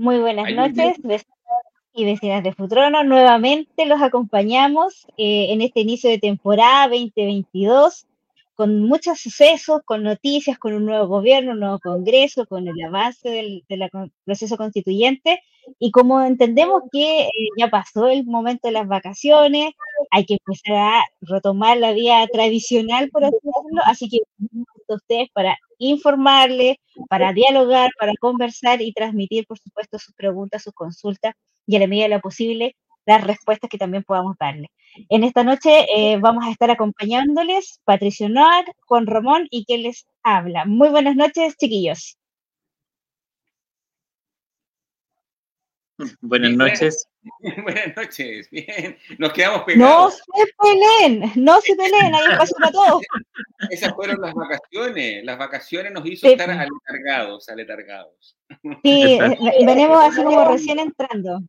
Muy buenas noches, vecinos y vecinas de Futrono. Nuevamente los acompañamos eh, en este inicio de temporada 2022 con muchos sucesos, con noticias, con un nuevo gobierno, un nuevo Congreso, con el avance del, proceso constituyente. Y como entendemos que eh, ya pasó el momento de las vacaciones, hay que empezar a retomar la vía tradicional, por así decirlo. Así que a ustedes para informarles, para dialogar, para conversar y transmitir, por supuesto, sus preguntas, sus consultas y a la medida de lo posible las respuestas que también podamos darle. En esta noche eh, vamos a estar acompañándoles Patricio Noac, Juan Ramón y quien les habla. Muy buenas noches, chiquillos. Buenas noches. Buenas noches, bien. Nos quedamos pegados. No se peleen, no se peleen, hay espacio para todos. Esas fueron las vacaciones. Las vacaciones nos hizo estar aletargados, aletargados. Sí, venimos así como recién entrando.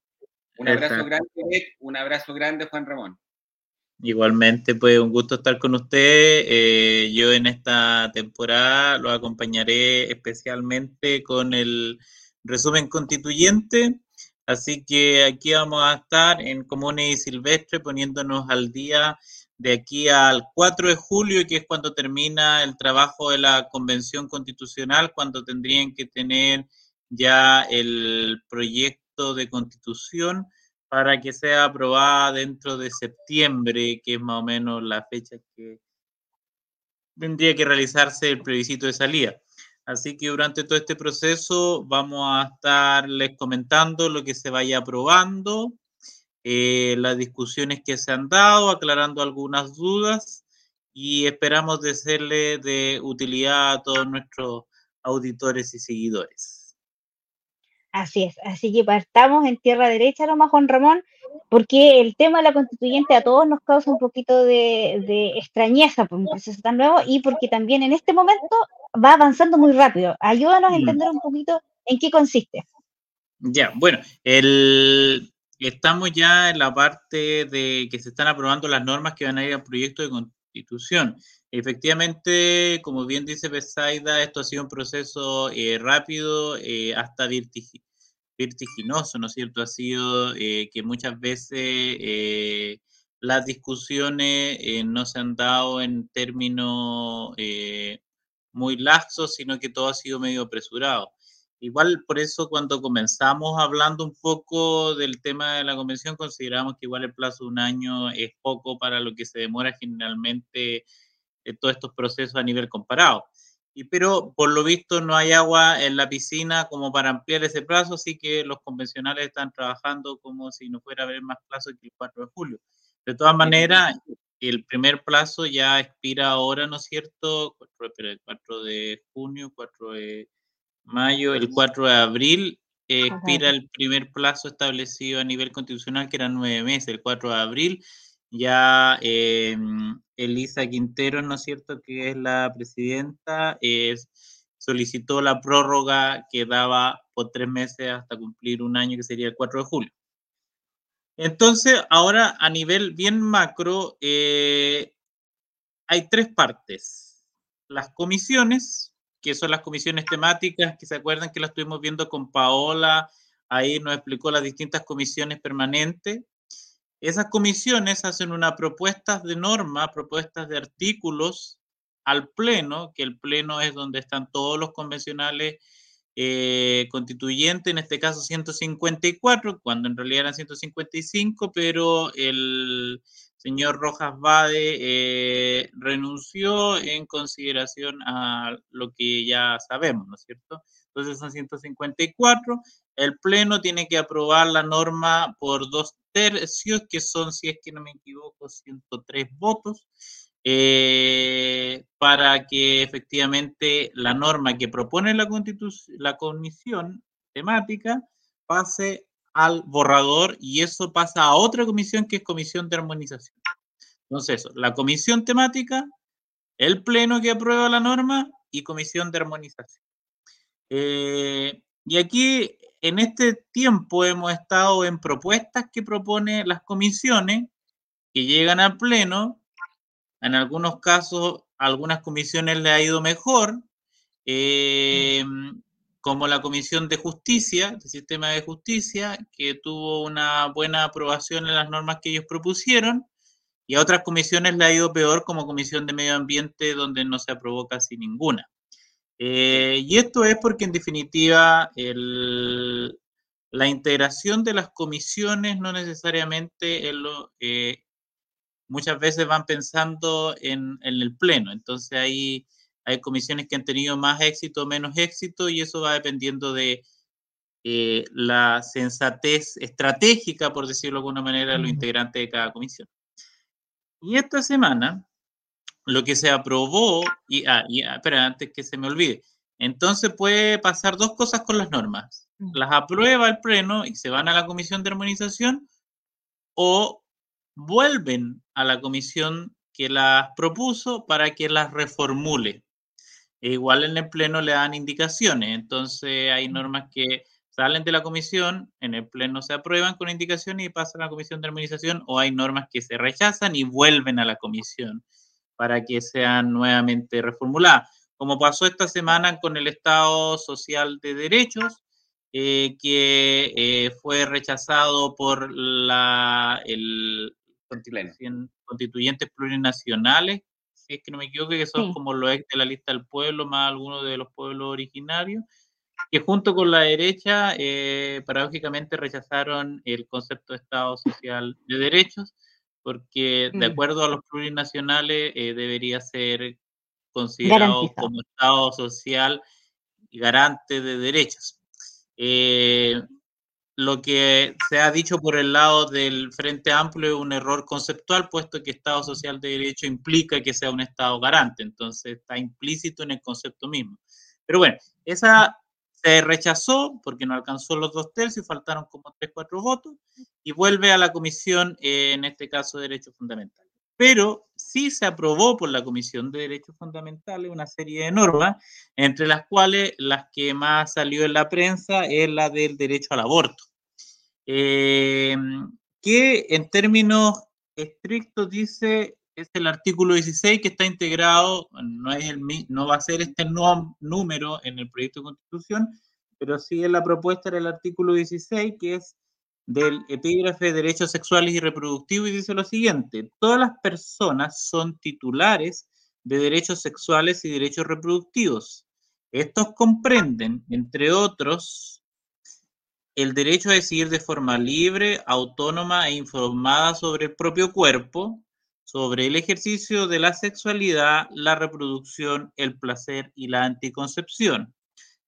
Un abrazo grande, un abrazo grande, Juan Ramón. Igualmente, pues un gusto estar con usted. Eh, yo en esta temporada lo acompañaré especialmente con el resumen constituyente. Así que aquí vamos a estar en Comunes y Silvestre poniéndonos al día de aquí al 4 de julio, que es cuando termina el trabajo de la Convención Constitucional, cuando tendrían que tener ya el proyecto de constitución para que sea aprobada dentro de septiembre, que es más o menos la fecha que tendría que realizarse el plebiscito de salida. Así que durante todo este proceso vamos a estarles comentando lo que se vaya aprobando, eh, las discusiones que se han dado, aclarando algunas dudas y esperamos de serle de utilidad a todos nuestros auditores y seguidores. Así es, así que partamos en tierra derecha nomás, Juan Ramón, porque el tema de la constituyente a todos nos causa un poquito de, extrañeza por un proceso tan nuevo y porque también en este momento va avanzando muy rápido. Ayúdanos a mm. entender un poquito en qué consiste. Ya, bueno, el, estamos ya en la parte de que se están aprobando las normas que van a ir al proyecto de constitución. Efectivamente, como bien dice Besaida, esto ha sido un proceso eh, rápido, eh, hasta vertiginoso, ¿no es cierto? Ha sido eh, que muchas veces las discusiones no se han dado en términos muy laxos, sino que todo ha sido medio apresurado. Igual por eso cuando comenzamos hablando un poco del tema de la convención, consideramos que igual el plazo de un año es poco para lo que se demora generalmente todos estos procesos a nivel comparado. Y, pero por lo visto no hay agua en la piscina como para ampliar ese plazo, así que los convencionales están trabajando como si no fuera a haber más plazo que el 4 de julio. De todas maneras, el primer plazo ya expira ahora, ¿no es cierto? el 4 de junio, 4 de mayo, el 4 de abril eh, expira el primer plazo establecido a nivel constitucional, que eran nueve meses, el 4 de abril. Ya eh, Elisa Quintero, ¿no es cierto?, que es la presidenta, solicitó la prórroga que daba por tres meses hasta cumplir un año, que sería el 4 de julio. Entonces, ahora a nivel bien macro, eh, hay tres partes. Las comisiones, que son las comisiones temáticas, que se acuerdan que las estuvimos viendo con Paola, ahí nos explicó las distintas comisiones permanentes. Esas comisiones hacen una propuesta de norma, propuestas de artículos al Pleno, que el Pleno es donde están todos los convencionales eh, constituyentes, en este caso 154, cuando en realidad eran 155, pero el señor Rojas Bade eh, renunció en consideración a lo que ya sabemos, ¿no es cierto? Entonces son 154. El Pleno tiene que aprobar la norma por dos tercios, que son, si es que no me equivoco, 103 votos, eh, para que efectivamente la norma que propone la, la comisión temática pase al borrador y eso pasa a otra comisión que es comisión de armonización. Entonces, la comisión temática, el pleno que aprueba la norma y comisión de armonización. Eh, y aquí en este tiempo hemos estado en propuestas que propone las comisiones que llegan al pleno. En algunos casos, algunas comisiones le ha ido mejor. Eh, como la Comisión de Justicia, el Sistema de Justicia, que tuvo una buena aprobación en las normas que ellos propusieron, y a otras comisiones le ha ido peor, como Comisión de Medio Ambiente, donde no se aprobó casi ninguna. Eh, y esto es porque, en definitiva, la integración de las comisiones no necesariamente eh, muchas veces van pensando en, en el Pleno. Entonces, hay hay comisiones que han tenido más éxito o menos éxito y eso va dependiendo de eh, la sensatez estratégica, por decirlo de alguna manera, de los integrantes de cada comisión. Y esta semana, lo que se aprobó, y, ah, y ah, espera, antes que se me olvide, entonces puede pasar dos cosas con las normas. Las aprueba el pleno y se van a la comisión de armonización o vuelven a la comisión que las propuso para que las reformule. E igual en el Pleno le dan indicaciones, entonces hay normas que salen de la comisión, en el Pleno se aprueban con indicaciones y pasan a la comisión de armonización, o hay normas que se rechazan y vuelven a la comisión para que sean nuevamente reformuladas. Como pasó esta semana con el Estado Social de Derechos, eh, que eh, fue rechazado por la, el constituyentes plurinacionales es que no me equivoco, que son como los ex de la lista del pueblo, más algunos de los pueblos originarios, que junto con la derecha, eh, paradójicamente rechazaron el concepto de Estado Social de Derechos, porque de mm. acuerdo a los plurinacionales eh, debería ser considerado como Estado social y garante de derechos. Eh, lo que se ha dicho por el lado del Frente Amplio es un error conceptual, puesto que Estado Social de Derecho implica que sea un Estado garante, entonces está implícito en el concepto mismo. Pero bueno, esa se rechazó porque no alcanzó los dos tercios, faltaron como tres, cuatro votos, y vuelve a la Comisión, eh, en este caso de Derechos Fundamentales. Pero sí se aprobó por la Comisión de Derechos Fundamentales una serie de normas, entre las cuales las que más salió en la prensa es la del derecho al aborto. Eh, que en términos estrictos dice es el artículo 16 que está integrado, no, es el, no va a ser este número en el proyecto de constitución, pero sí la propuesta del artículo 16 que es del epígrafe de derechos sexuales y reproductivos y dice lo siguiente, todas las personas son titulares de derechos sexuales y derechos reproductivos. Estos comprenden, entre otros, el derecho a decidir de forma libre, autónoma e informada sobre el propio cuerpo, sobre el ejercicio de la sexualidad, la reproducción, el placer y la anticoncepción.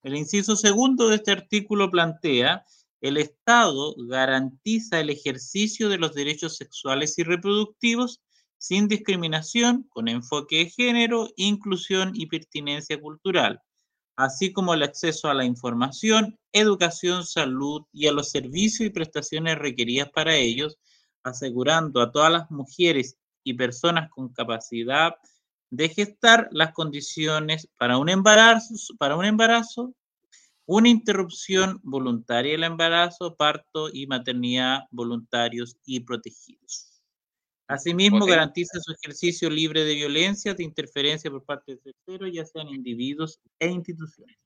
El inciso segundo de este artículo plantea, el Estado garantiza el ejercicio de los derechos sexuales y reproductivos sin discriminación, con enfoque de género, inclusión y pertinencia cultural así como el acceso a la información, educación, salud y a los servicios y prestaciones requeridas para ellos, asegurando a todas las mujeres y personas con capacidad de gestar las condiciones para un embarazo, para un embarazo, una interrupción voluntaria del embarazo, parto y maternidad voluntarios y protegidos. Asimismo, garantiza su ejercicio libre de violencia, de interferencia por parte de terceros, ya sean individuos e instituciones.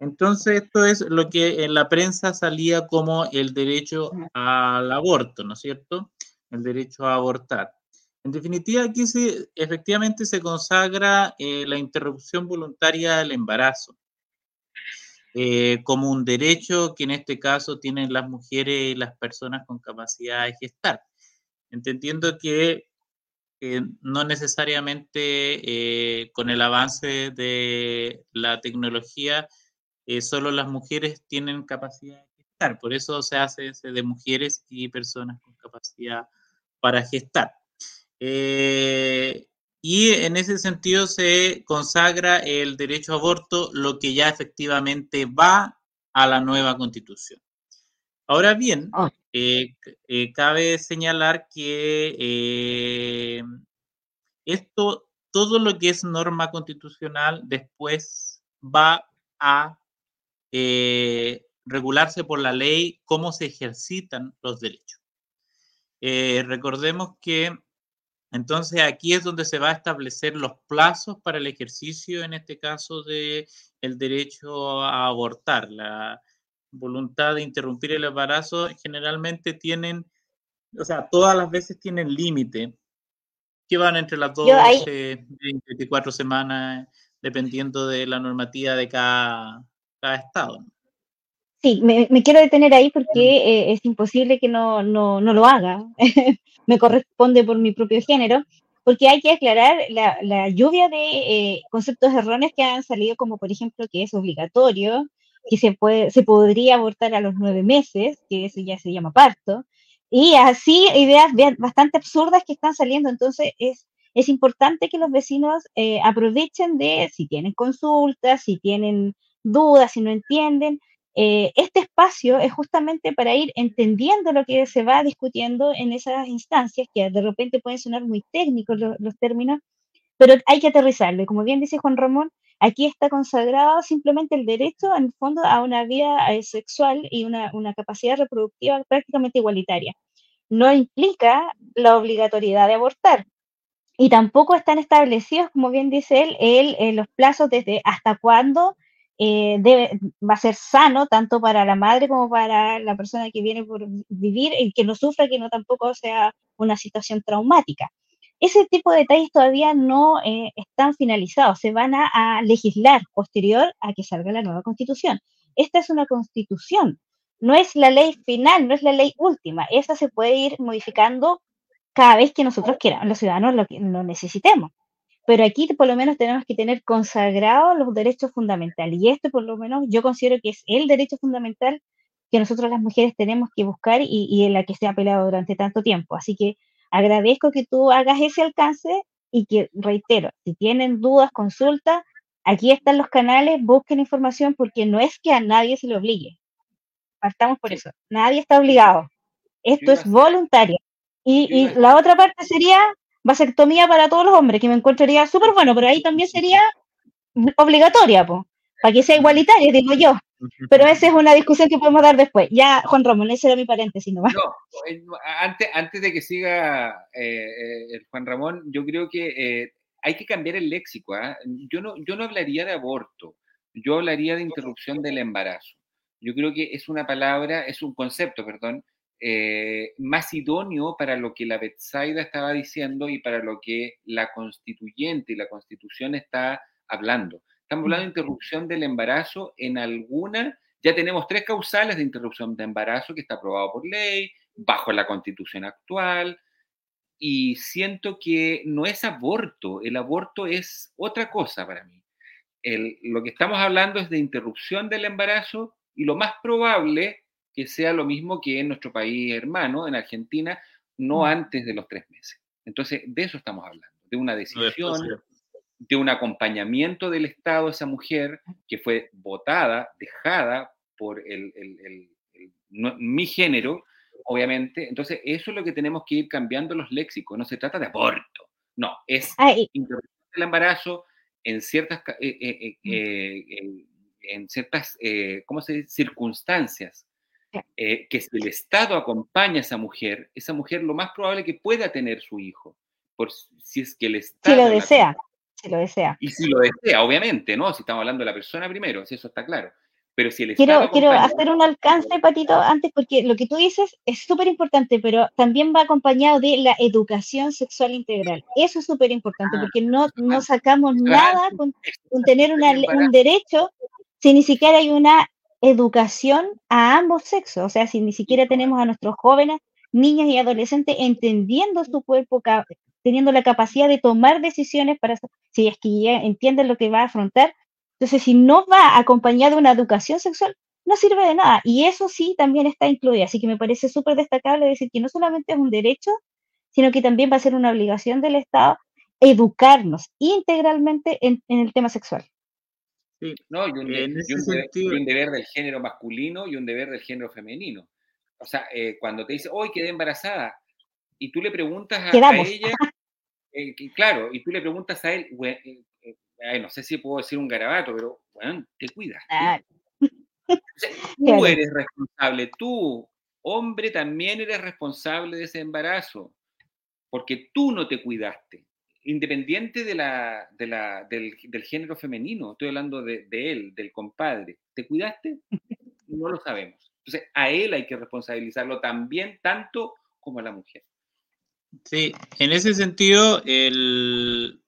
Entonces, esto es lo que en la prensa salía como el derecho al aborto, ¿no es cierto? El derecho a abortar. En definitiva, aquí se, efectivamente se consagra eh, la interrupción voluntaria del embarazo eh, como un derecho que en este caso tienen las mujeres y las personas con capacidad de gestar entendiendo que no necesariamente eh, con el avance de la tecnología eh, solo las mujeres tienen capacidad de gestar, por eso se hace de mujeres y personas con capacidad para gestar. Eh, y en ese sentido se consagra el derecho a aborto, lo que ya efectivamente va a la nueva constitución. Ahora bien, ah. Eh, eh, cabe señalar que eh, esto, todo lo que es norma constitucional después va a regularse por la ley cómo se ejercitan los derechos. recordemos que Entonces aquí es donde se va a establecer los plazos para el ejercicio, en este caso, de el derecho a abortar. La voluntad de interrumpir el embarazo generalmente tienen, o sea, todas las veces tienen límite, que van entre las 12 y 24 semanas, dependiendo de la normativa de cada, cada estado. Sí, me, quiero detener ahí porque eh, es imposible que no, no, no lo haga. me corresponde por mi propio género, porque hay que aclarar la, la lluvia de eh, conceptos erróneos que han salido, como por ejemplo que es obligatorio, que se, puede, se podría abortar a los nueve meses, que eso ya se llama parto, y así ideas bastante absurdas que están saliendo. Entonces es, es importante que los vecinos eh, aprovechen de si tienen consultas, si tienen dudas, si no entienden, eh, este espacio es justamente para ir entendiendo lo que se va discutiendo en esas instancias, que de repente pueden sonar muy técnicos los, términos, pero hay que aterrizarlo. Y como bien dice Juan Ramón, aquí está consagrado simplemente el derecho, en el fondo, a una vida eh, sexual y una, capacidad reproductiva prácticamente igualitaria. No implica la obligatoriedad de abortar. Y tampoco están establecidos, como bien dice él, eh, los plazos desde hasta cuándo eh, va a ser sano tanto para la madre como para la persona que viene por vivir y que no sufra, que no tampoco sea una situación traumática. Ese tipo de detalles todavía no eh, están finalizados, se van a, legislar posterior a que salga la nueva constitución. Esta es una constitución, no es la ley final, no es la ley última. Esta se puede ir modificando cada vez que nosotros queramos, los ciudadanos lo, lo necesitemos pero aquí por lo menos tenemos que tener consagrados los derechos fundamentales. Y este por lo menos yo considero que es el derecho fundamental que nosotros las mujeres tenemos que buscar y, en la que se ha peleado durante tanto tiempo. Así que agradezco que tú hagas ese alcance y que, reitero, si tienen dudas, consultas, aquí están los canales, busquen información porque no es que a nadie se le obligue. Partamos por eso. Nadie está obligado. Esto es voluntario. Y, y la otra parte sería vasectomía para todos los hombres, que me encontraría súper bueno, pero ahí también sería obligatoria, para que sea igualitaria, digo yo. Pero esa es una discusión que podemos dar después. Ya, Juan Ramón, ese era mi paréntesis No, eh, antes, antes de que siga eh, eh, Juan Ramón, yo creo que hay que cambiar el léxico. ¿ah? Yo, no, yo no hablaría de aborto, yo hablaría de interrupción del embarazo. Yo creo que es una palabra, es un concepto, perdón, eh, más idóneo para lo que la Betsaida estaba diciendo y para lo que la constituyente y la constitución está hablando. Estamos hablando de interrupción del embarazo en alguna, ya tenemos tres causales de interrupción de embarazo que está aprobado por ley, bajo la constitución actual, y siento que no es aborto, el aborto es otra cosa para mí. lo que estamos hablando es de interrupción del embarazo y lo más probable que sea lo mismo que en nuestro país hermano, en Argentina, no mm. antes de los tres meses. Entonces, de eso estamos hablando, de una decisión, de un acompañamiento del Estado a esa mujer que fue votada, dejada por el, mi género, obviamente. Entonces, eso es lo que tenemos que ir cambiando los léxicos. No se trata de aborto, no, es interrupción del embarazo en ciertas, eh, eh, eh, mm. en ciertas ¿cómo se dice? circunstancias eh, que si el Estado acompaña a esa mujer, esa mujer lo más probable que pueda tener su hijo, por si es que el Estado... Si lo desea, si lo desea. Y si lo desea, obviamente, ¿no? Si estamos hablando de la persona primero, si eso está claro. Pero si el quiero, quiero hacer un alcance, Patito, antes, porque lo que tú dices es súper importante, pero también va acompañado de la educación sexual integral. Eso es súper importante, ah, porque no, no sacamos nada con, con tener una, un derecho si ni siquiera hay una educación a ambos sexos, o sea, si ni siquiera tenemos a nuestros jóvenes, niñas y adolescentes entendiendo su cuerpo, teniendo la capacidad de tomar decisiones para, si es que entienden lo que va a afrontar, entonces si no va acompañado de una educación sexual, no sirve de nada. Y eso sí también está incluido. Así que me parece súper destacable decir que no solamente es un derecho, sino que también va a ser una obligación del Estado educarnos integralmente en el tema sexual. ¿No? Y un, deber, del género masculino y un deber del género femenino. O sea, eh, cuando te dice, hoy quedé embarazada, y tú le preguntas a, ella, eh, claro, y tú le preguntas a él, eh, no sé si puedo decir un garabato, pero, bueno, te cuidas. tú eres responsable, tú, hombre, también eres responsable de ese embarazo. porque tú no te cuidaste, independiente de la, del, género femenino, estoy hablando de, él, del compadre, ¿te cuidaste? No lo sabemos. Entonces, a él hay que responsabilizarlo también, tanto como a la mujer. Sí, en ese sentido, el,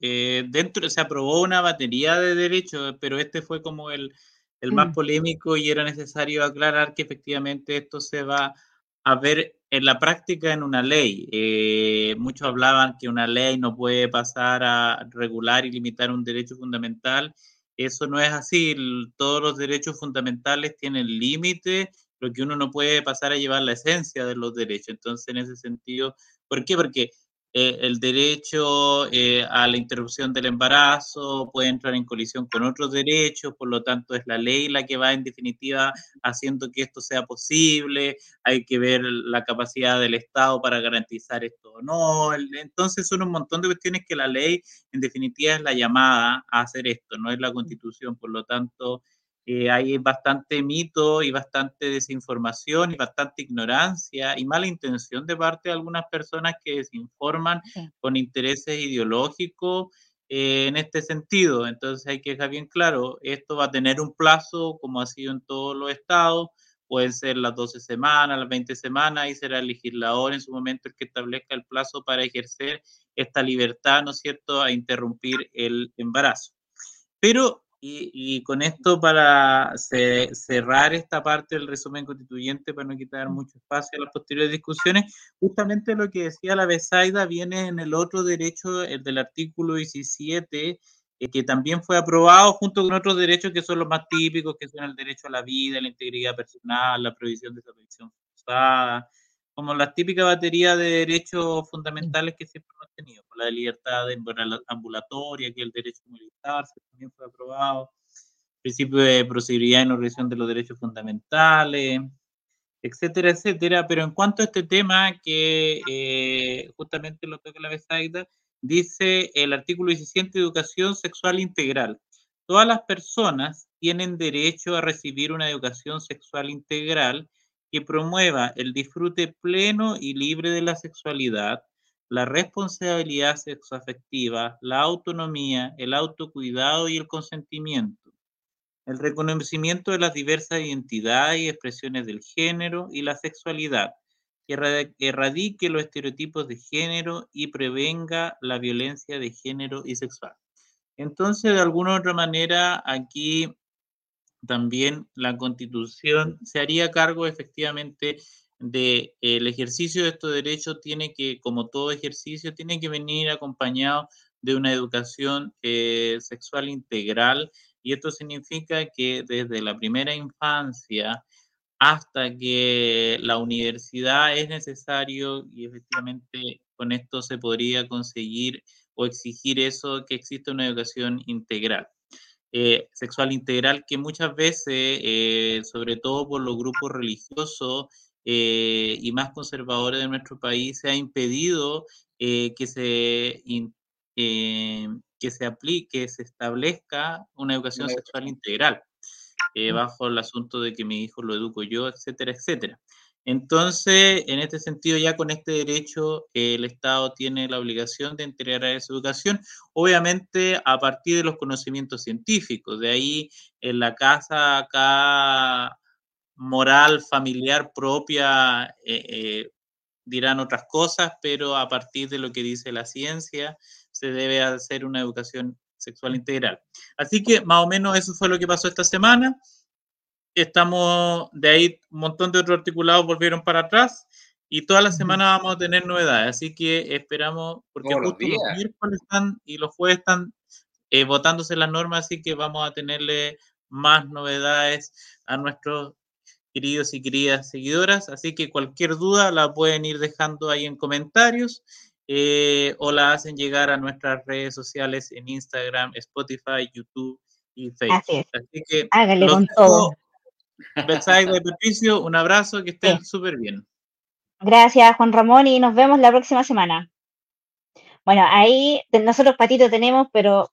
eh, dentro se aprobó una batería de derechos, pero este fue como el, el más mm. polémico y era necesario aclarar que efectivamente esto se va a ver en la práctica en una ley. Eh, muchos hablaban que una ley no puede pasar a regular y limitar un derecho fundamental. Eso no es así. Todos los derechos fundamentales tienen límite, lo que uno no puede pasar a llevar la esencia de los derechos. Entonces, en ese sentido, ¿por qué? Porque eh, el derecho eh, a la interrupción del embarazo puede entrar en colisión con otros derechos, por lo tanto es la ley la que va en definitiva haciendo que esto sea posible, hay que ver la capacidad del Estado para garantizar esto o no, entonces son un montón de cuestiones que la ley en definitiva es la llamada a hacer esto, no es la constitución, por lo tanto eh, hay bastante mito y bastante desinformación y bastante ignorancia y mala intención de parte de algunas personas que desinforman con intereses ideológicos eh, en este sentido. Entonces hay que dejar bien claro, esto va a tener un plazo como ha sido en todos los estados, pueden ser las 12 semanas, las 20 semanas y será el legislador en su momento el que establezca el plazo para ejercer esta libertad, ¿no es cierto?, a interrumpir el embarazo. Pero y, con esto, para cerrar esta parte del resumen constituyente, para no quitar mucho espacio a las posteriores discusiones, justamente lo que decía la Besaida viene en el otro derecho, el del artículo 17, eh, que también fue aprobado junto con otros derechos que son los más típicos, que son el derecho a la vida, la integridad personal, la prohibición de desaparición forzada, como la típica batería de derechos fundamentales que siempre la de libertad ambulatoria, que el derecho a movilizarse, también fue aprobado, principio de procedibilidad y no revisión de los derechos fundamentales, etcétera, etcétera. Pero en cuanto a este tema, que eh, justamente lo toca la Besaida, dice el artículo 17, educación sexual integral. Todas las personas tienen derecho a recibir una educación sexual integral que promueva el disfrute pleno y libre de la sexualidad, la responsabilidad sexoafectiva, la autonomía, el autocuidado y el consentimiento, el reconocimiento de las diversas identidades y expresiones del género y la sexualidad, que erradique los estereotipos de género y prevenga la violencia de género y sexual. Entonces, de alguna otra manera, aquí también la constitución se haría cargo efectivamente de ejercicio de estos derechos tiene que, como todo ejercicio, tiene que venir acompañado de una educación eh, sexual integral y esto significa que desde la primera infancia hasta que la universidad es necesario y efectivamente con esto se podría conseguir o exigir eso, que exista una educación integral. Eh, sexual integral que muchas veces, eh, sobre todo por los grupos religiosos eh, y más conservadores de nuestro país, se ha impedido que se que se aplique, se establezca una educación sexual integral, mm. bajo el asunto de que mi hijo lo educo yo, etcétera, etcétera. Entonces, en este sentido, ya con este derecho, el Estado tiene la obligación de integrar a esa educación, obviamente a partir de los conocimientos científicos. De ahí, en la casa acá moral, familiar propia, eh, eh, dirán otras cosas, pero a partir de lo que dice la ciencia, se debe hacer una educación sexual integral. Así que más o menos eso fue lo que pasó esta semana. Estamos de ahí, un montón de otros articulados volvieron para atrás y toda la semana vamos a tener novedades, así que esperamos, porque justo los, miércoles están y los jueves están eh, votándose las normas, así que vamos a tenerle más novedades a nuestros queridos y queridas seguidoras, así que cualquier duda la pueden ir dejando ahí en comentarios eh, o la hacen llegar a nuestras redes sociales en Instagram, Spotify, YouTube y Facebook. Así, que hágale con todo. de Patricio, un abrazo, que estén súper bien. Gracias, Juan Ramón, y nos vemos la próxima semana. Bueno, ahí nosotros patitos tenemos, pero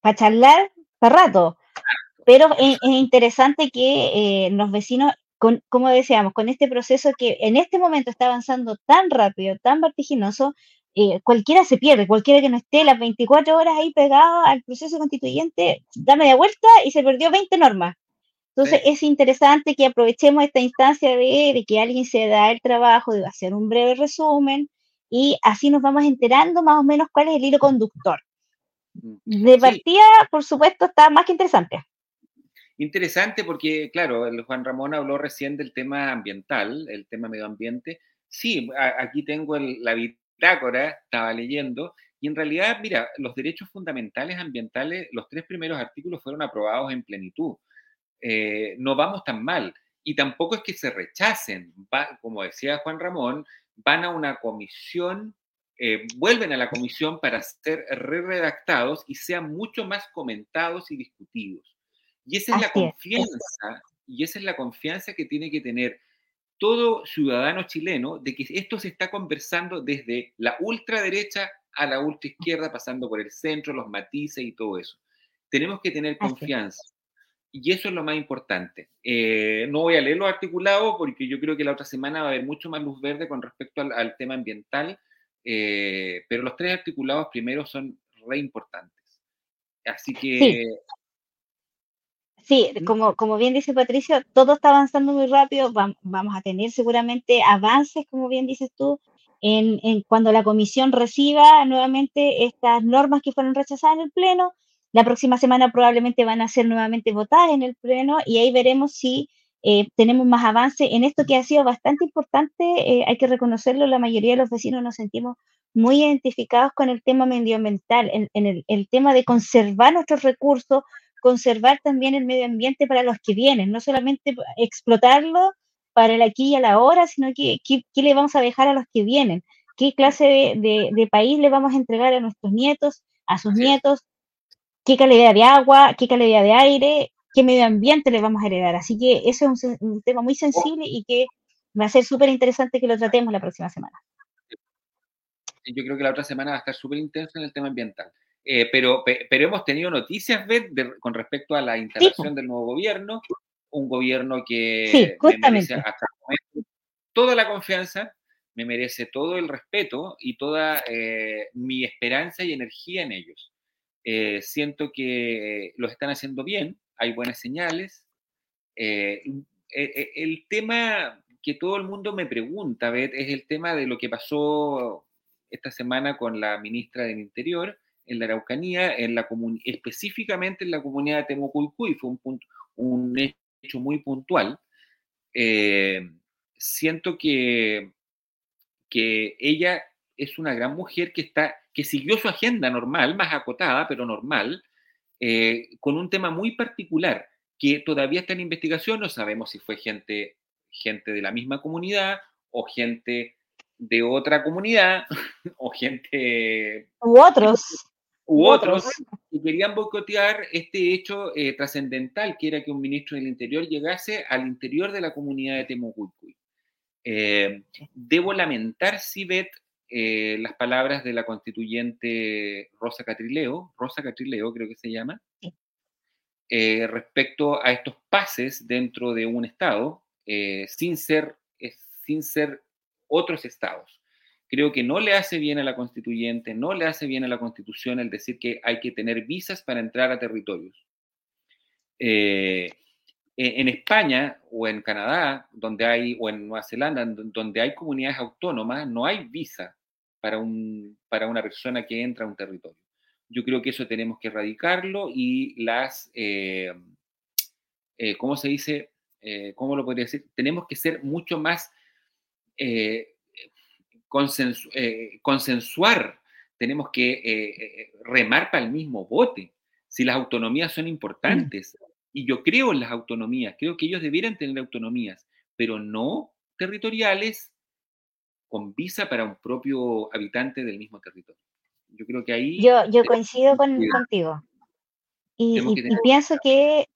para charlar, para rato. Pero es, interesante que eh, los vecinos, con, como decíamos, con este proceso que en este momento está avanzando tan rápido, tan vertiginoso, eh, cualquiera se pierde, cualquiera que no esté las 24 horas ahí pegado al proceso constituyente, da media vuelta y se perdió 20 normas. Entonces es interesante que aprovechemos esta instancia de, que alguien se da el trabajo de hacer un breve resumen y así nos vamos enterando más o menos cuál es el hilo conductor. Mm. De partida, por supuesto, está más que interesante. Interesante porque, claro, el Juan Ramón habló recién del tema ambiental, el tema medio ambiente. Sí, aquí tengo la bitácora, estaba leyendo, y en realidad, mira, los derechos fundamentales ambientales, los tres primeros artículos fueron aprobados en plenitud. Eh, no vamos tan mal. Y tampoco es que se rechacen, como decía Juan Ramón, van a una comisión, eh, vuelven a la comisión para ser re-redactados y sean mucho más comentados y discutidos. Y esa es la confianza, y esa es la confianza que tiene que tener todo ciudadano chileno de que esto se está conversando desde la ultraderecha a la ultraizquierda, pasando por el centro, los matices y todo eso. Tenemos que tener confianza. Y eso es lo más importante. Eh, no voy a leer los articulados porque yo creo que la otra semana va a haber mucho más luz verde con respecto al, tema ambiental, eh, pero los tres articulados primero son re importantes. Así que... Sí. Como, como bien dice Patricio, todo está avanzando muy rápido. vamos a tener seguramente avances, como bien dices tú, en, en, cuando la comisión reciba nuevamente estas normas que fueron rechazadas en el Pleno la próxima semana probablemente van a ser nuevamente votadas en el Pleno y ahí veremos si eh, tenemos más avance en esto que ha sido bastante importante. Eh, hay que reconocerlo, la mayoría de los vecinos nos sentimos muy identificados con el tema medioambiental, en, el, tema de conservar nuestros recursos, conservar también el medio ambiente para los que vienen, no solamente explotarlo para el aquí y a la hora, sino que qué le vamos a dejar a los que vienen, qué clase de, de país le vamos a entregar a nuestros nietos, a sus nietos, qué calidad de agua, qué calidad de aire, qué medio ambiente le vamos a heredar. Así que ese es un, tema muy sensible y que va a ser súper interesante que lo tratemos la próxima semana. Yo creo que la otra semana va a estar súper intenso en el tema ambiental. Eh, pero, pero hemos tenido noticias, Beth, con respecto a la instalación del nuevo gobierno, un gobierno que me merece hasta toda la confianza, me merece todo el respeto y toda eh, mi esperanza y energía en ellos. Eh, siento que lo están haciendo bien, hay buenas señales. Eh, eh, el tema que todo el mundo me pregunta, es el tema de lo que pasó esta semana con la ministra del Interior en la Araucanía, en la específicamente en la comunidad de Temucuicuy, fue un, un hecho muy puntual. siento que, que ella es una gran mujer que está que siguió su agenda normal, más acotada, pero normal, eh, con un tema muy particular que todavía está en investigación, no sabemos si fue gente, gente de la misma comunidad o gente de otra comunidad o gente... U otros. U otros que querían boicotear este hecho eh, trascendental, que era que un ministro del Interior llegase al interior de la comunidad de Temucuicuy. Eh, debo lamentar, Sibet, eh, las palabras de la constituyente Rosa Catrileo, Rosa Catrileo creo que se llama, eh, respecto a estos pases dentro de un Estado sin, ser, sin ser otros Estados. Creo que no le hace bien a la constituyente, no le hace bien a la constitución el decir que hay que tener visas para entrar a territorios. en España o en Canadá, donde hay, o en Nueva Zelanda, donde hay comunidades autónomas, no hay visa para, un, para una persona que entra a un territorio. Yo creo que eso tenemos que erradicarlo y las, eh, eh, ¿cómo se dice? Eh, ¿Cómo lo podría decir? Tenemos que ser mucho más consensuar, tenemos que remar para el mismo bote. Si las autonomías son importantes, y yo creo en las autonomías, creo que ellos debieran tener autonomías, pero no territoriales con visa para un propio habitante del mismo territorio. Yo creo que ahí... Yo, yo coincido con, contigo. Y, pienso que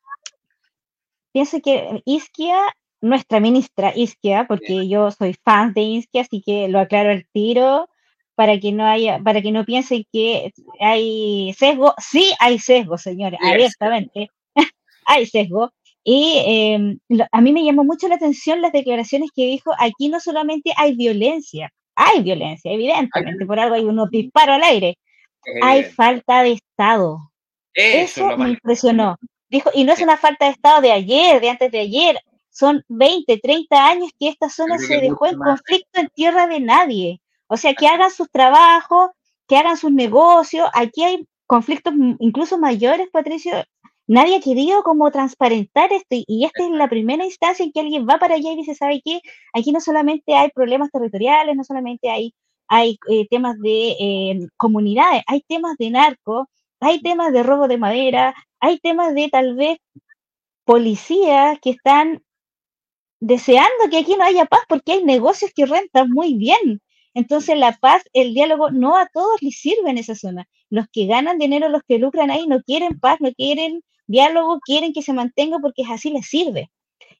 pienso que Isquia, nuestra ministra Isquia, porque yo soy fan de Isquia, así que lo aclaro al tiro para que no haya, para que no piensen que hay sesgo. Sí hay sesgo, señores, abiertamente. hay sesgo. Y em, a mí me llamó mucho la atención las declaraciones que dijo, aquí no solamente hay violencia, hay violencia, evidentemente, por algo hay unos disparos al aire. Hay falta de Estado. Eso, me impresionó. Dijo, y no es una falta de Estado de ayer, de antes de ayer, son 20, 30 años que esta zona se dejó en conflicto en tierra de nadie. O sea, que hagan sus trabajos, que hagan sus negocios. Aquí hay conflictos incluso mayores, Patricio. Nadie ha querido como transparentar esto y, esta es la primera instancia en que alguien va para allá y dice, ¿sabe qué? Aquí no solamente hay problemas territoriales, no solamente hay, hay eh, temas de eh, comunidades, hay temas de narco, hay temas de robo de madera, hay temas de tal vez policías que están deseando que aquí no haya paz porque hay negocios que rentan muy bien. Entonces la paz, el diálogo, no a todos les sirve en esa zona. Los que ganan dinero, los que lucran ahí, no quieren paz, no quieren diálogo, quieren que se mantenga porque es así les sirve.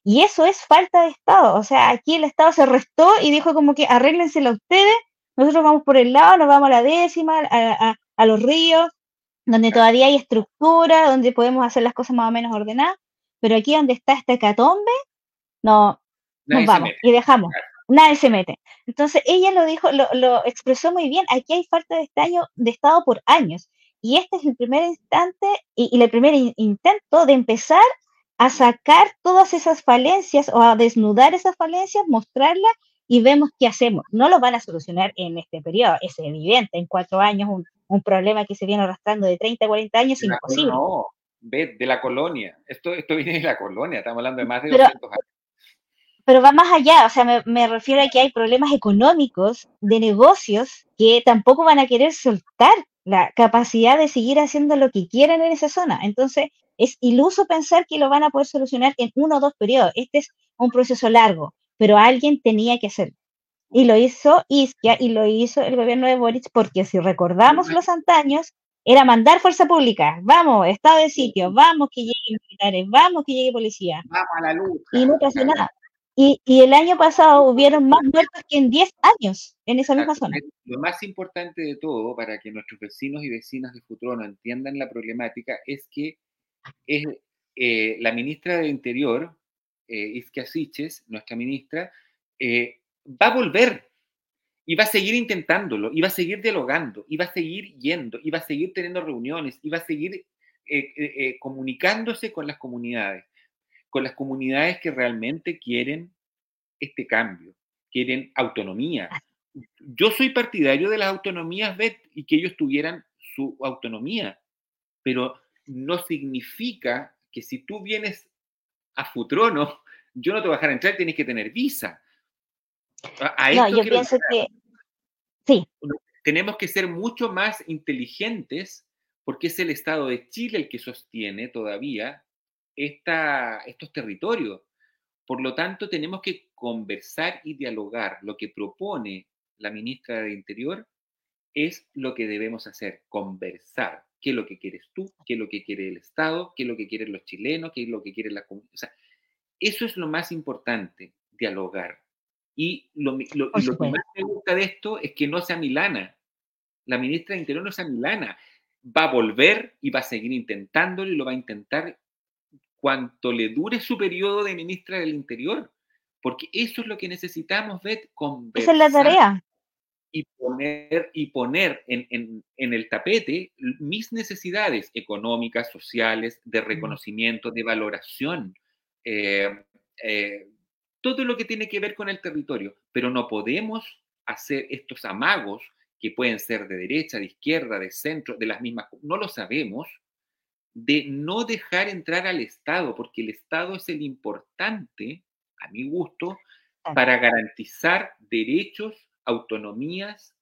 Y eso es falta de Estado. O sea, aquí el Estado se restó y dijo como que arréglenselo a ustedes, nosotros vamos por el lado, nos vamos a la décima, a, los ríos, donde todavía hay estructura, donde podemos hacer las cosas más o menos ordenadas, pero aquí donde está esta hecatombe, no, nos vamos y dejamos nadie se mete. Entonces, ella lo dijo, lo, expresó muy bien, aquí hay falta de, estaño, de Estado por años. Y este es el primer instante y, el primer intento de empezar a sacar todas esas falencias o a desnudar esas falencias, mostrarlas y vemos qué hacemos. No lo van a solucionar en este periodo, es evidente, en cuatro años un, problema que se viene arrastrando de 30 a 40 años es imposible. No, ve, de la colonia, esto, esto viene de la colonia, estamos hablando de más de 200 años pero va más allá, o sea, me, refiero a que hay problemas económicos de negocios que tampoco van a querer soltar la capacidad de seguir haciendo lo que quieren en esa zona. Entonces, es iluso pensar que lo van a poder solucionar en uno o dos periodos. Este es un proceso largo, pero alguien tenía que hacerlo. Y lo hizo Isquia y lo hizo el gobierno de Boric, porque si recordamos los antaños, era mandar fuerza pública, vamos, estado de sitio, vamos que lleguen militares, vamos que llegue policía. Vamos a la luz. Y no pasó nada. Y, el año pasado hubieron más muertos que en 10 años en esa misma zona. Lo más importante de todo, para que nuestros vecinos y vecinas de Futuro no entiendan la problemática, es que es, eh, la ministra de Interior, eh, Isquia Siches, nuestra ministra, eh, va a volver y va a seguir intentándolo, y va a seguir dialogando, y va a seguir yendo, y va a seguir teniendo reuniones, y va a seguir eh, comunicándose con las comunidades con las comunidades que realmente quieren este cambio, quieren autonomía. Yo soy partidario de las autonomías, BET, y que ellos tuvieran su autonomía, pero no significa que si tú vienes a Futrono, yo no te voy a dejar entrar, tienes que tener visa. no, yo pienso que sí. Tenemos que ser mucho más inteligentes porque es el Estado de Chile el que sostiene todavía esta, estos territorios. Por lo tanto, tenemos que conversar y dialogar. Lo que propone la ministra de Interior es lo que debemos hacer, conversar. ¿Qué es lo que quieres tú? ¿Qué es lo que quiere el Estado? ¿Qué es lo que quieren los chilenos? ¿Qué es lo que quiere la comunidad? O sea, eso es lo más importante, dialogar. Y lo, lo, lo que más me gusta de esto es que no sea Milana. La ministra de Interior no sea Milana. Va a volver y va a seguir intentándolo y lo va a intentar cuanto le dure su periodo de ministra del Interior, porque eso es lo que necesitamos, ver conversar. Esa es la tarea. Y poner, y poner en, en, el tapete mis necesidades económicas, sociales, de reconocimiento, de valoración, eh, eh, todo lo que tiene que ver con el territorio, pero no podemos hacer estos amagos que pueden ser de derecha, de izquierda, de centro, de las mismas, no lo sabemos, de no dejar entrar al Estado, porque el Estado es el importante, a mi gusto, para garantizar derechos, autonomías,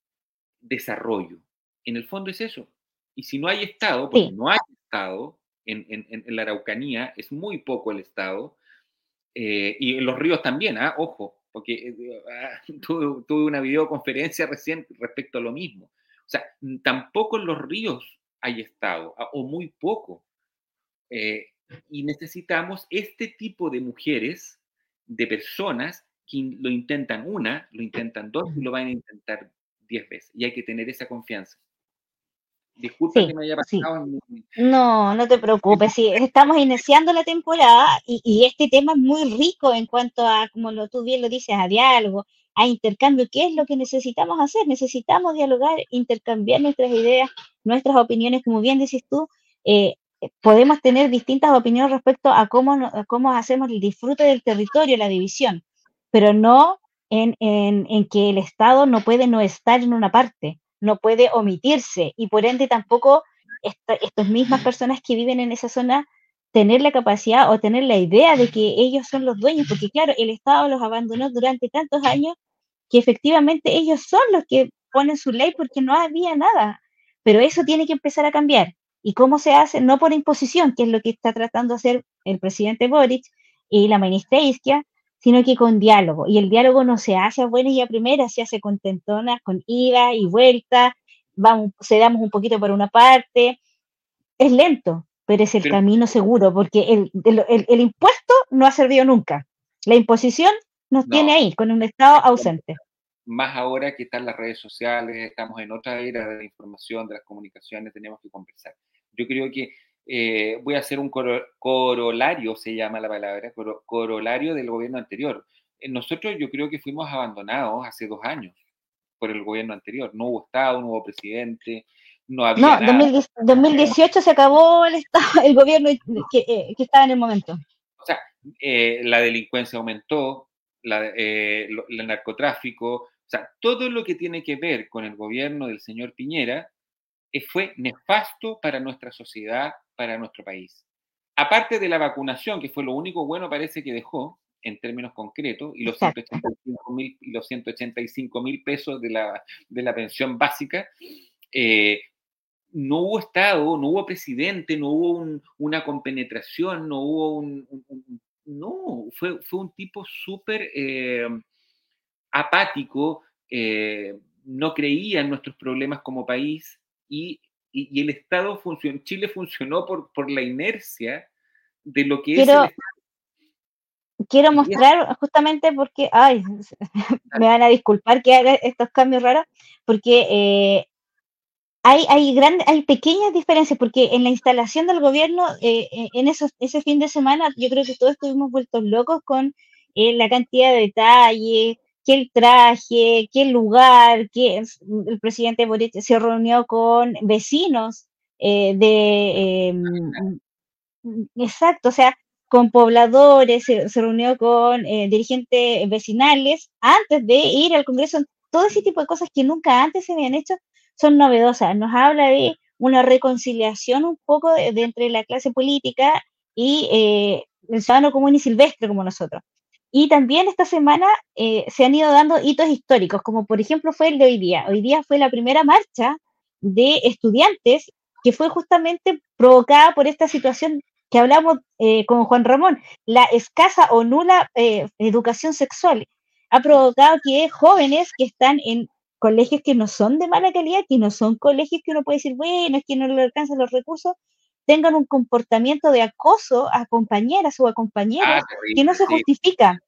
desarrollo. En el fondo es eso. Y si no hay Estado, porque no hay Estado, en, la Araucanía es muy poco el Estado, eh, y en los ríos también, ¿ah? ojo, porque eh, ah, tuve, una videoconferencia recién respecto a lo mismo. O sea, tampoco en los ríos hay Estado, o muy poco. Eh, y necesitamos este tipo de mujeres, de personas que lo intentan una, lo intentan dos y lo van a intentar diez veces. Y hay que tener esa confianza. Disculpa que me haya pasado. No, no te preocupes. Sí, estamos iniciando la temporada y, y, este tema es muy rico en cuanto a, como lo, tú bien lo dices, a diálogo, a intercambio. ¿Qué es lo que necesitamos hacer? Necesitamos dialogar, intercambiar nuestras ideas, nuestras opiniones, como bien decís tú, eh, podemos tener distintas opiniones respecto a cómo, cómo hacemos el disfrute del territorio, la división, pero no en, que el Estado no puede no estar en una parte, no puede omitirse y por ende tampoco estas mismas personas que viven en esa zona tener la capacidad o tener la idea de que ellos son los dueños, porque claro, el Estado los abandonó durante tantos años que efectivamente ellos son los que ponen su ley porque no había nada, pero eso tiene que empezar a cambiar. ¿Y cómo se hace? No por imposición, que es lo que está tratando de hacer el presidente Boric y la ministra Isquia, sino que con diálogo. Y el diálogo no se hace a buenas y a primeras, se hace con tentonas, con ida y vuelta, vamos, se damos un poquito por una parte. Es lento, pero es el camino seguro, porque el, el, impuesto no ha servido nunca. La imposición nos tiene ahí, con un Estado ausente más ahora que están las redes sociales, estamos en otra era de la información, de las comunicaciones, tenemos que conversar. Yo creo que eh, voy a hacer un corolario, se llama la palabra, corolario del gobierno anterior. Eh, nosotros yo creo que fuimos abandonados hace dos años por el gobierno anterior. No hubo Estado, no hubo presidente, no había. No, 2018 se acabó el, estado, el gobierno que, eh, que, estaba en el momento. O sea, la delincuencia aumentó, la, el narcotráfico, o sea, todo lo que tiene que ver con el gobierno del señor Piñera eh, fue nefasto para nuestra sociedad, para nuestro país. Aparte de la vacunación, que fue lo único bueno parece que dejó, en términos concretos, y los 185 mil, y los 185 mil pesos de la, de la pensión básica, eh, no hubo Estado, no hubo presidente, no hubo una compenetración, no hubo un... no, fue, fue, un tipo súper eh, apático, no creía en nuestros problemas como país, y, el Estado funcionó, Chile funcionó por, por la inercia de lo que es el Estado. Quiero mostrar justamente porque, ay, me van a disculpar que haga estos cambios raros, porque eh, hay, hay, hay pequeñas diferencias, porque en la instalación del gobierno, eh, eh, en esos, ese fin de semana, yo creo que todos estuvimos vueltos locos con la cantidad de detalles, que el traje, que el lugar, que el presidente Boric se reunió con vecinos eh, de... Em, exacto, o sea, con pobladores, se, reunió con eh, dirigentes vecinales antes de ir al Congreso. Todo ese tipo de cosas que nunca antes se habían hecho son novedosas. Nos habla de una reconciliación un poco de, entre la clase política y eh, el ciudadano común y silvestre como nosotros. Y también esta semana eh, se han ido dando hitos históricos, como por ejemplo fue el de hoy día. Hoy día fue la primera marcha de estudiantes que fue justamente provocada por esta situación que hablamos eh, con Juan Ramón, la escasa o nula eh, educación sexual. Ha provocado que jóvenes que están en colegios que no son de mala calidad, que no son colegios que uno puede decir, bueno, es que no le alcanzan los recursos, tengan un comportamiento de acoso a compañeras o a compañeros ah, que no se justifica.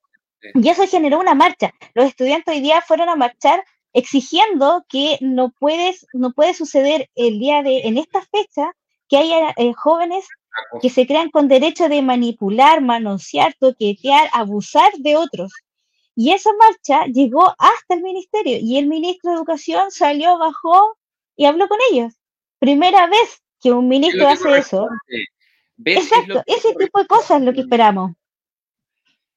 Y eso generó una marcha. Los estudiantes hoy día fueron a marchar exigiendo que no, puedes, no puede suceder el día de, en esta fecha, que haya eh, jóvenes que se crean con derecho de manipular, manosear, toquetear, abusar de otros. Y esa marcha llegó hasta el ministerio y el ministro de Educación salió, bajó y habló con ellos. Primera vez que un ministro hace eso. Exacto, ese tipo de cosas es lo que esperamos.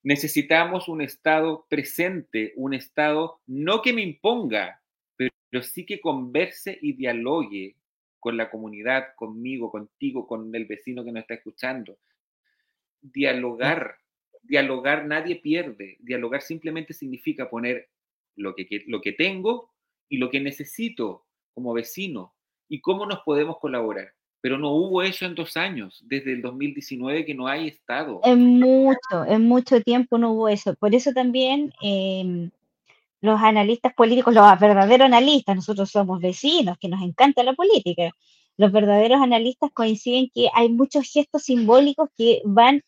Necesitamos un Estado presente, un Estado no que me imponga, pero, sí que converse y dialogue con la comunidad, conmigo, contigo, con el vecino que nos está escuchando. Dialogar, dialogar nadie pierde. Dialogar simplemente significa poner lo que, lo que tengo y lo que necesito como vecino y cómo nos podemos colaborar pero no hubo eso en dos años, desde el 2019 que no hay Estado. En mucho, en mucho tiempo no hubo eso. Por eso también em, los analistas políticos, los verdaderos analistas, nosotros somos vecinos, que nos encanta la política, los verdaderos analistas coinciden que hay muchos gestos simbólicos que van,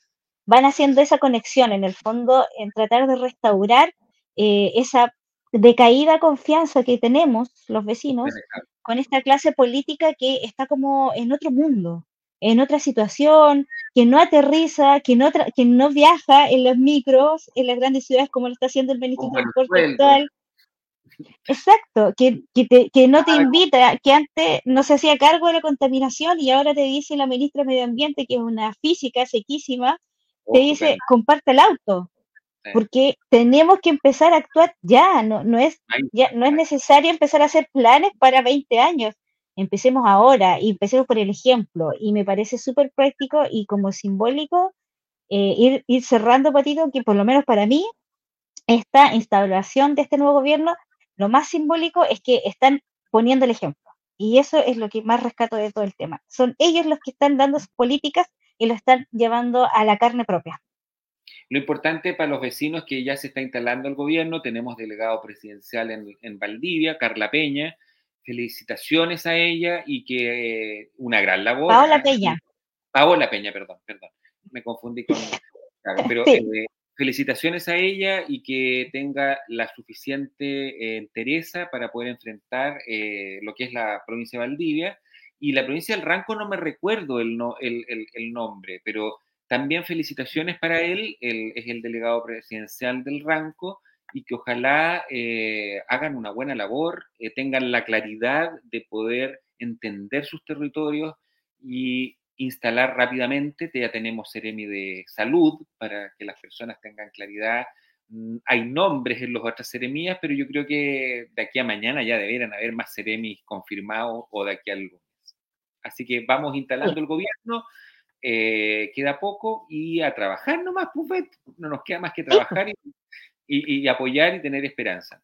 van haciendo esa conexión, en el fondo, en tratar de restaurar eh, esa decaída confianza que tenemos los vecinos con esta clase política que está como en otro mundo, en otra situación, que no aterriza, que no, que no viaja en los micros, en las grandes ciudades como lo está haciendo el ministro de Transporte actual. Exacto, que, que, no te invita, que antes no se hacía cargo de la contaminación y ahora te dice la ministra de Medio Ambiente, que es una física sequísima, te oh, dice, comparte el auto, porque tenemos que empezar a actuar ya, no, no, es, ya, no es necesario empezar a hacer planes para 20 años, empecemos ahora y empecemos por el ejemplo. Y me parece súper práctico y como simbólico eh, ir, ir cerrando, Patito, que por lo menos para mí, esta instalación de este nuevo gobierno, lo más simbólico es que están poniendo el ejemplo. Y eso es lo que más rescato de todo el tema. Son ellos los que están dando sus políticas y lo están llevando a la carne propia. Lo importante para los vecinos que ya se está instalando el gobierno, tenemos delegado presidencial en, en Valdivia, Carla Peña, felicitaciones a ella y que eh, una gran labor. Paola Peña. Paola Peña, perdón, perdón. Me confundí con... pero eh, felicitaciones a ella y que tenga la suficiente eh, entereza para poder enfrentar lo que es la provincia de Valdivia. Y la provincia del Ranco no me recuerdo el, no, el, el, nombre, pero también felicitaciones para él, él es el delegado presidencial del Ranco y que ojalá eh, hagan una buena labor, eh, tengan la claridad de poder entender sus territorios y instalar rápidamente. Ya tenemos Ceremi de Salud para que las personas tengan claridad. Mm, hay nombres en los otras Ceremías, pero yo creo que de aquí a mañana ya deberían haber más Ceremis confirmados o de aquí al lunes. Así que vamos instalando el gobierno. Eh, queda poco y a trabajar nomás, Puffet. No nos queda más que trabajar y y, apoyar y tener esperanza.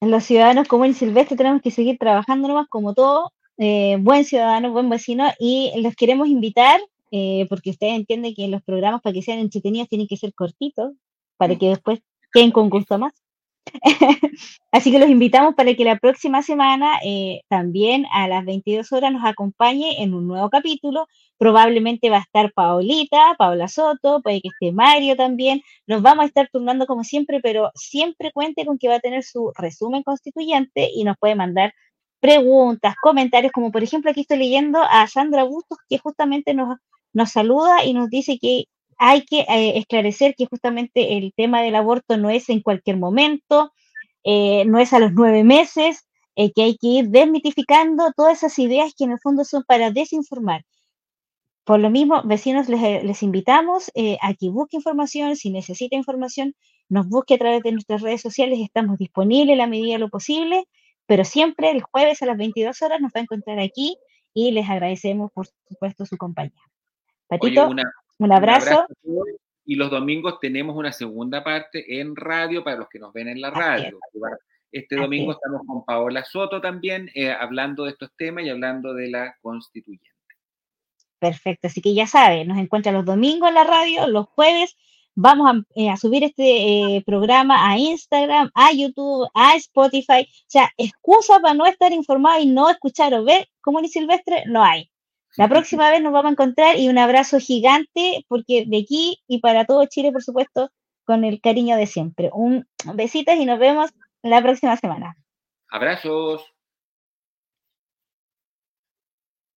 Los ciudadanos como el silvestre tenemos que seguir trabajando nomás como todo, eh, buen ciudadano, buen vecino, y los queremos invitar, eh, porque ustedes entienden que los programas para que sean entretenidos tienen que ser cortitos, para mm. que después queden con gusto más. Así que los invitamos para que la próxima semana eh, también a las 22 horas nos acompañe en un nuevo capítulo. Probablemente va a estar Paolita, Paola Soto, puede que esté Mario también. Nos vamos a estar turnando como siempre, pero siempre cuente con que va a tener su resumen constituyente y nos puede mandar preguntas, comentarios, como por ejemplo aquí estoy leyendo a Sandra Bustos, que justamente nos, nos saluda y nos dice que hay que eh, esclarecer que justamente el tema del aborto no es en cualquier momento, eh, no es a los nueve meses, eh, que hay que ir desmitificando todas esas ideas que en el fondo son para desinformar. Por lo mismo, vecinos, les, invitamos a que busque información, si necesita información, nos busque a través de nuestras redes sociales, estamos disponibles en la medida de lo posible, pero siempre el jueves a las 22 horas nos va a encontrar aquí y les agradecemos, por supuesto, su compañía. Patito. Un abrazo. y los domingos tenemos una segunda parte en radio para los que nos ven en la radio. Este domingo estamos con Paola Soto también eh, hablando de estos temas y hablando de la constituyente. Perfecto, así que ya saben, nos encuentran los domingos en la radio, los jueves vamos a, eh, subir este eh, programa a Instagram, a YouTube, a Spotify. O sea, excusa para no estar informado y no escuchar o ver como ni Silvestre no hay. La próxima vez nos vamos a encontrar y un abrazo gigante, porque de aquí y para todo Chile, por supuesto, con el cariño de siempre. Un besitos y nos vemos la próxima semana. Abrazos.